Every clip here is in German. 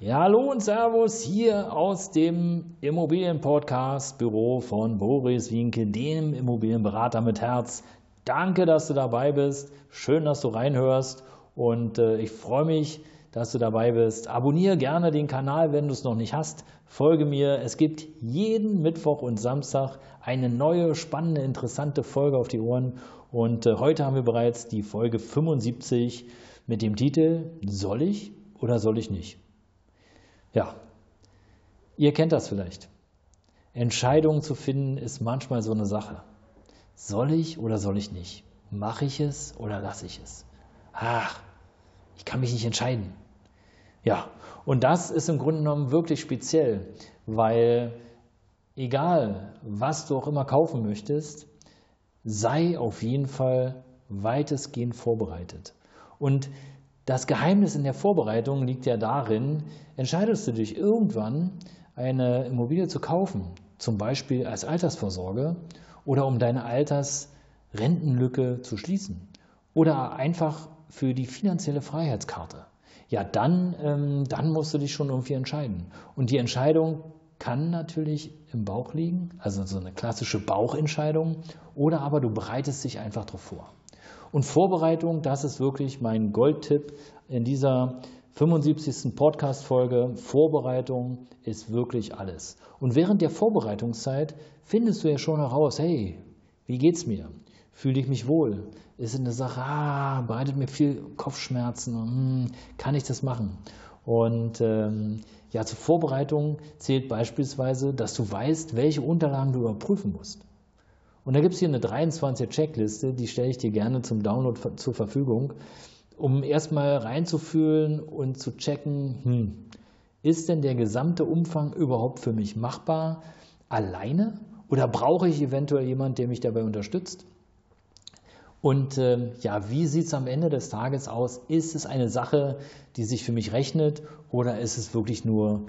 Ja, hallo und Servus hier aus dem Immobilienpodcast-Büro von Boris Winke, dem Immobilienberater mit Herz. Danke, dass du dabei bist. Schön, dass du reinhörst. Und äh, ich freue mich, dass du dabei bist. Abonniere gerne den Kanal, wenn du es noch nicht hast. Folge mir. Es gibt jeden Mittwoch und Samstag eine neue, spannende, interessante Folge auf die Ohren. Und äh, heute haben wir bereits die Folge 75 mit dem Titel Soll ich oder soll ich nicht? Ja, ihr kennt das vielleicht. Entscheidungen zu finden ist manchmal so eine Sache. Soll ich oder soll ich nicht? Mache ich es oder lasse ich es? Ach, ich kann mich nicht entscheiden. Ja, und das ist im Grunde genommen wirklich speziell, weil egal, was du auch immer kaufen möchtest, sei auf jeden Fall weitestgehend vorbereitet. Und das Geheimnis in der Vorbereitung liegt ja darin, entscheidest du dich irgendwann, eine Immobilie zu kaufen, zum Beispiel als Altersvorsorge oder um deine Altersrentenlücke zu schließen oder einfach für die finanzielle Freiheitskarte, ja, dann, ähm, dann musst du dich schon irgendwie entscheiden. Und die Entscheidung kann natürlich im Bauch liegen, also so eine klassische Bauchentscheidung, oder aber du bereitest dich einfach darauf vor. Und Vorbereitung, das ist wirklich mein Goldtipp in dieser 75. Podcast-Folge. Vorbereitung ist wirklich alles. Und während der Vorbereitungszeit findest du ja schon heraus, hey, wie geht's mir? Fühle ich mich wohl? Ist eine Sache, ah, bereitet mir viel Kopfschmerzen? Hm, kann ich das machen? Und ähm, ja, zur Vorbereitung zählt beispielsweise, dass du weißt, welche Unterlagen du überprüfen musst. Und da gibt es hier eine 23er Checkliste, die stelle ich dir gerne zum Download zur Verfügung, um erstmal reinzufühlen und zu checken, hm, ist denn der gesamte Umfang überhaupt für mich machbar alleine oder brauche ich eventuell jemanden, der mich dabei unterstützt? Und äh, ja, wie sieht es am Ende des Tages aus? Ist es eine Sache, die sich für mich rechnet oder ist es wirklich nur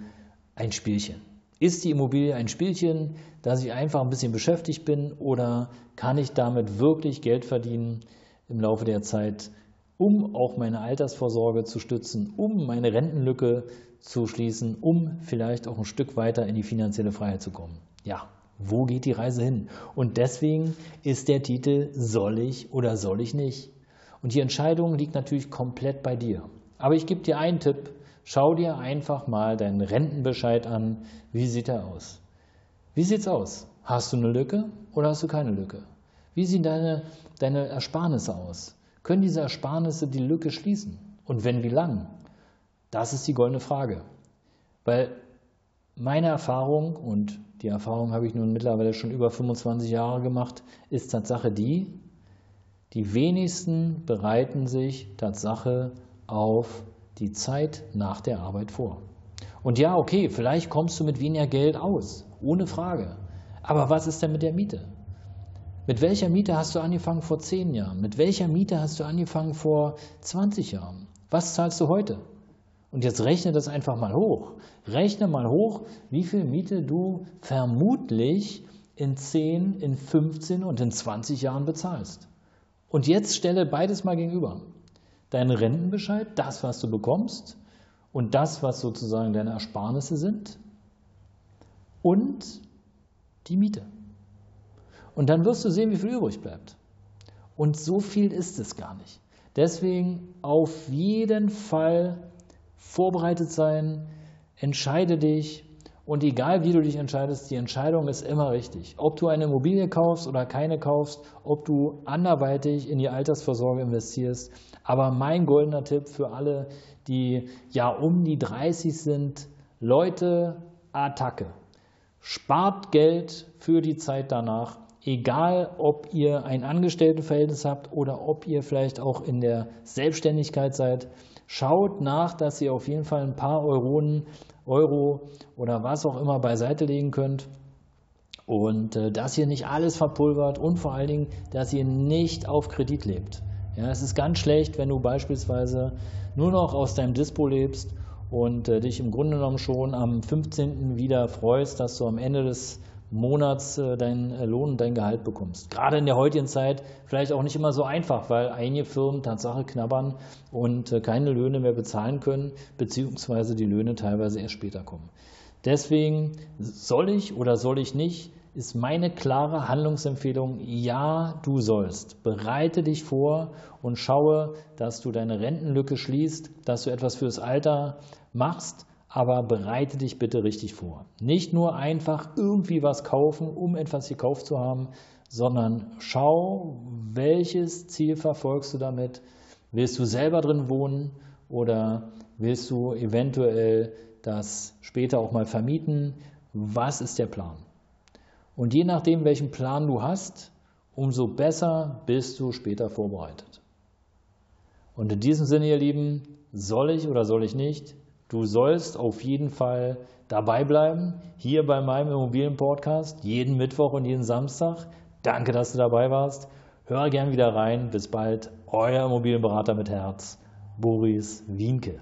ein Spielchen? Ist die Immobilie ein Spielchen, dass ich einfach ein bisschen beschäftigt bin oder kann ich damit wirklich Geld verdienen im Laufe der Zeit, um auch meine Altersvorsorge zu stützen, um meine Rentenlücke zu schließen, um vielleicht auch ein Stück weiter in die finanzielle Freiheit zu kommen? Ja, wo geht die Reise hin? Und deswegen ist der Titel Soll ich oder soll ich nicht? Und die Entscheidung liegt natürlich komplett bei dir. Aber ich gebe dir einen Tipp, Schau dir einfach mal deinen Rentenbescheid an. Wie sieht er aus? Wie sieht's aus? Hast du eine Lücke oder hast du keine Lücke? Wie sehen deine, deine Ersparnisse aus? Können diese Ersparnisse die Lücke schließen? Und wenn, wie lang? Das ist die goldene Frage. Weil meine Erfahrung, und die Erfahrung habe ich nun mittlerweile schon über 25 Jahre gemacht, ist Tatsache die, die wenigsten bereiten sich Tatsache auf die Zeit nach der Arbeit vor. Und ja, okay, vielleicht kommst du mit weniger Geld aus, ohne Frage. Aber was ist denn mit der Miete? Mit welcher Miete hast du angefangen vor 10 Jahren? Mit welcher Miete hast du angefangen vor 20 Jahren? Was zahlst du heute? Und jetzt rechne das einfach mal hoch. Rechne mal hoch, wie viel Miete du vermutlich in 10, in 15 und in 20 Jahren bezahlst. Und jetzt stelle beides mal gegenüber deinen Rentenbescheid, das, was du bekommst und das, was sozusagen deine Ersparnisse sind und die Miete. Und dann wirst du sehen, wie viel übrig bleibt. Und so viel ist es gar nicht. Deswegen auf jeden Fall vorbereitet sein, entscheide dich, und egal wie du dich entscheidest, die Entscheidung ist immer richtig. Ob du eine Immobilie kaufst oder keine kaufst, ob du anderweitig in die Altersvorsorge investierst. Aber mein goldener Tipp für alle, die ja um die 30 sind, Leute, Attacke. Spart Geld für die Zeit danach. Egal, ob ihr ein Angestelltenverhältnis habt oder ob ihr vielleicht auch in der Selbstständigkeit seid. Schaut nach, dass ihr auf jeden Fall ein paar Euronen Euro oder was auch immer beiseite legen könnt. Und äh, dass ihr nicht alles verpulvert und vor allen Dingen, dass ihr nicht auf Kredit lebt. Ja, es ist ganz schlecht, wenn du beispielsweise nur noch aus deinem Dispo lebst und äh, dich im Grunde genommen schon am 15. wieder freust, dass du am Ende des Monats äh, deinen äh, Lohn und dein Gehalt bekommst. Gerade in der heutigen Zeit vielleicht auch nicht immer so einfach, weil einige Firmen Tatsache knabbern und äh, keine Löhne mehr bezahlen können, beziehungsweise die Löhne teilweise erst später kommen. Deswegen soll ich oder soll ich nicht, ist meine klare Handlungsempfehlung, ja, du sollst. Bereite dich vor und schaue, dass du deine Rentenlücke schließt, dass du etwas fürs Alter machst aber bereite dich bitte richtig vor. Nicht nur einfach irgendwie was kaufen, um etwas gekauft zu haben, sondern schau, welches Ziel verfolgst du damit. Willst du selber drin wohnen oder willst du eventuell das später auch mal vermieten? Was ist der Plan? Und je nachdem, welchen Plan du hast, umso besser bist du später vorbereitet. Und in diesem Sinne, ihr Lieben, soll ich oder soll ich nicht? Du sollst auf jeden Fall dabei bleiben, hier bei meinem Immobilienpodcast, jeden Mittwoch und jeden Samstag. Danke, dass du dabei warst. Hör gern wieder rein. Bis bald. Euer Immobilienberater mit Herz, Boris Wienke.